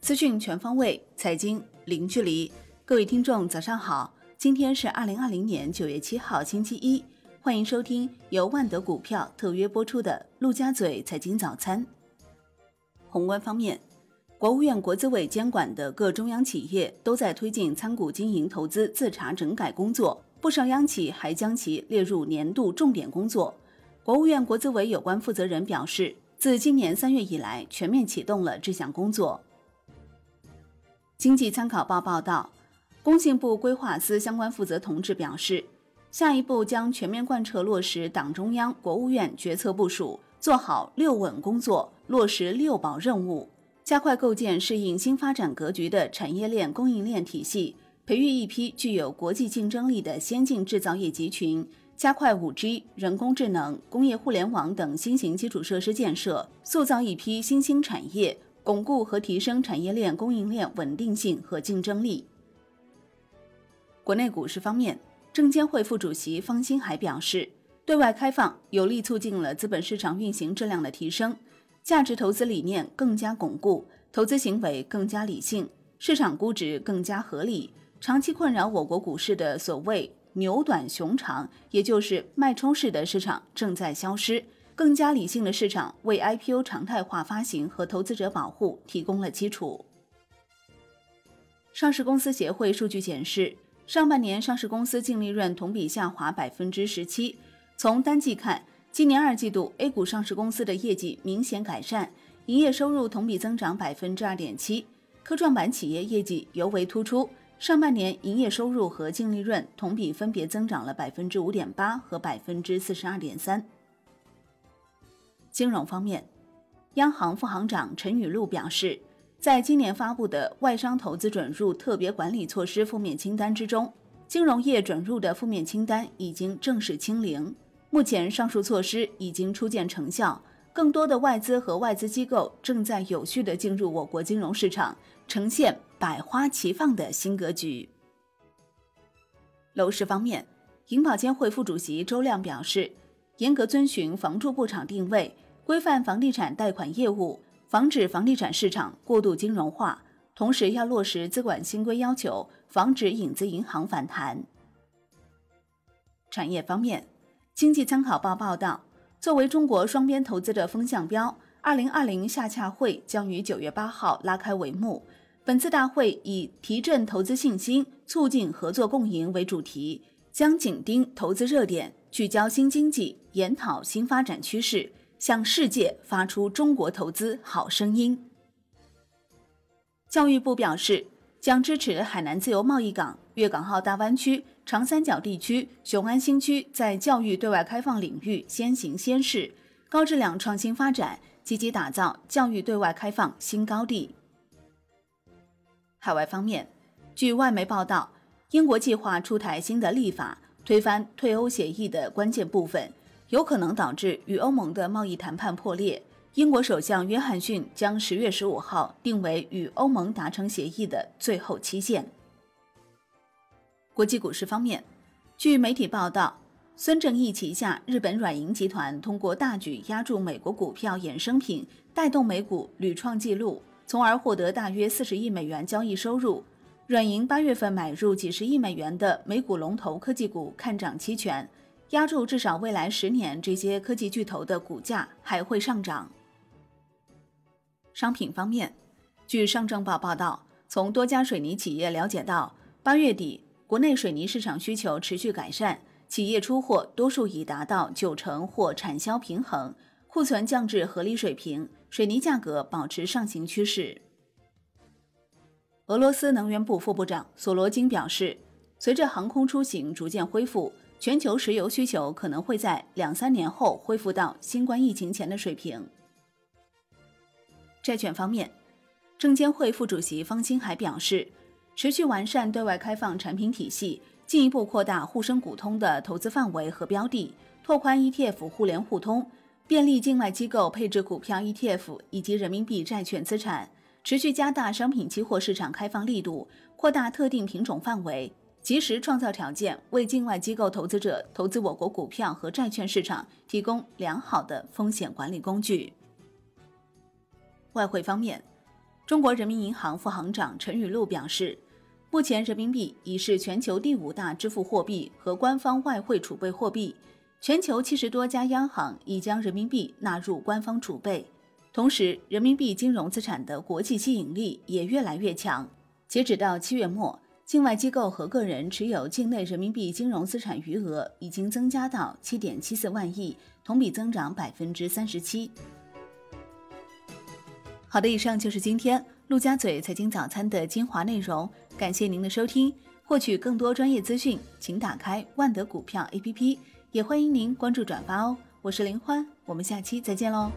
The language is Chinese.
资讯全方位财经零距离。各位听众早上好今天是二零二零年九月七号星期一。欢迎收听由万德股票特约播出的陆家嘴财经早餐。宏观方面国务院国资委监管的各中央企业都在推进参股经营投资自查整改工作不少央企还将其列入年度重点工作。国务院国资委有关负责人表示自今年三月以来，全面启动了这项工作。经济参考报报道，工信部规划司相关负责同志表示，下一步将全面贯彻落实党中央、国务院决策部署，做好“六稳”工作，落实“六保”任务，加快构建适应新发展格局的产业链供应链体系，培育一批具有国际竞争力的先进制造业集群，加快 5G、人工智能、工业互联网等新型基础设施建设，塑造一批新兴产业。巩固和提升产业链供应链稳定性和竞争力。国内股市方面，证监会副主席方星海表示，对外开放有力促进了资本市场运行质量的提升，价值投资理念更加巩固，投资行为更加理性，市场估值更加合理。长期困扰我国股市的所谓牛短熊长，也就是脉冲式的市场正在消失。更加理性的市场为 IPO 常态化发行和投资者保护提供了基础。上市公司协会数据显示，上半年上市公司净利润同比下滑百分之十七。从单季看，今年二季度 A 股上市公司的业绩明显改善，营业收入同比增长百分之二点七。科创板企业业绩尤为突出，上半年营业收入和净利润同比分别增长了百分之五点八和百分之四十二点三。金融方面，央行副行长陈雨露表示，在今年发布的外商投资准入特别管理措施负面清单之中，金融业准入的负面清单已经正式清零。目前，上述措施已经初见成效，更多的外资和外资机构正在有序的进入我国金融市场，呈现百花齐放的新格局。楼市方面，银保监会副主席周亮表示，严格遵循房住不炒定位。规范房地产贷款业务，防止房地产市场过度金融化，同时要落实资管新规要求，防止影子银行反弹。产业方面，经济参考报报道，作为中国双边投资的风向标，二零二零下洽会将于九月八号拉开帷幕。本次大会以提振投资信心、促进合作共赢为主题，将紧盯投资热点，聚焦新经济，研讨新发展趋势。向世界发出中国投资好声音。教育部表示，将支持海南自由贸易港、粤港澳大湾区、长三角地区、雄安新区在教育对外开放领域先行先试，高质量创新发展，积极打造教育对外开放新高地。海外方面，据外媒报道，英国计划出台新的立法，推翻退欧协议的关键部分。有可能导致与欧盟的贸易谈判破裂。英国首相约翰逊将十月十五号定为与欧盟达成协议的最后期限。国际股市方面，据媒体报道，孙正义旗下日本软银集团通过大举压注美国股票衍生品，带动美股屡创纪录，从而获得大约四十亿美元交易收入。软银八月份买入几十亿美元的美股龙头科技股，看涨期权。压住至少未来十年，这些科技巨头的股价还会上涨。商品方面，据上证报报道，从多家水泥企业了解到，八月底国内水泥市场需求持续改善，企业出货多数已达到九成或产销平衡，库存降至合理水平，水泥价格保持上行趋势。俄罗斯能源部副部长索罗金表示，随着航空出行逐渐恢复。全球石油需求可能会在两三年后恢复到新冠疫情前的水平。债券方面，证监会副主席方星海表示，持续完善对外开放产品体系，进一步扩大沪深股通的投资范围和标的，拓宽 ETF 互联互通，便利境外机构配置股票 ETF 以及人民币债券资产，持续加大商品期货市场开放力度，扩大特定品种范围。及时创造条件，为境外机构投资者投资我国股票和债券市场提供良好的风险管理工具。外汇方面，中国人民银行副行长陈雨露表示，目前人民币已是全球第五大支付货币和官方外汇储备货币，全球七十多家央行已将人民币纳入官方储备。同时，人民币金融资产的国际吸引力也越来越强。截止到七月末，境外机构和个人持有境内人民币金融资产余额已经增加到七点七四万亿，同比增长百分之三十七。好的，以上就是今天陆家嘴财经早餐的精华内容，感谢您的收听。获取更多专业资讯，请打开万德股票 APP，也欢迎您关注转发哦。我是林欢，我们下期再见喽。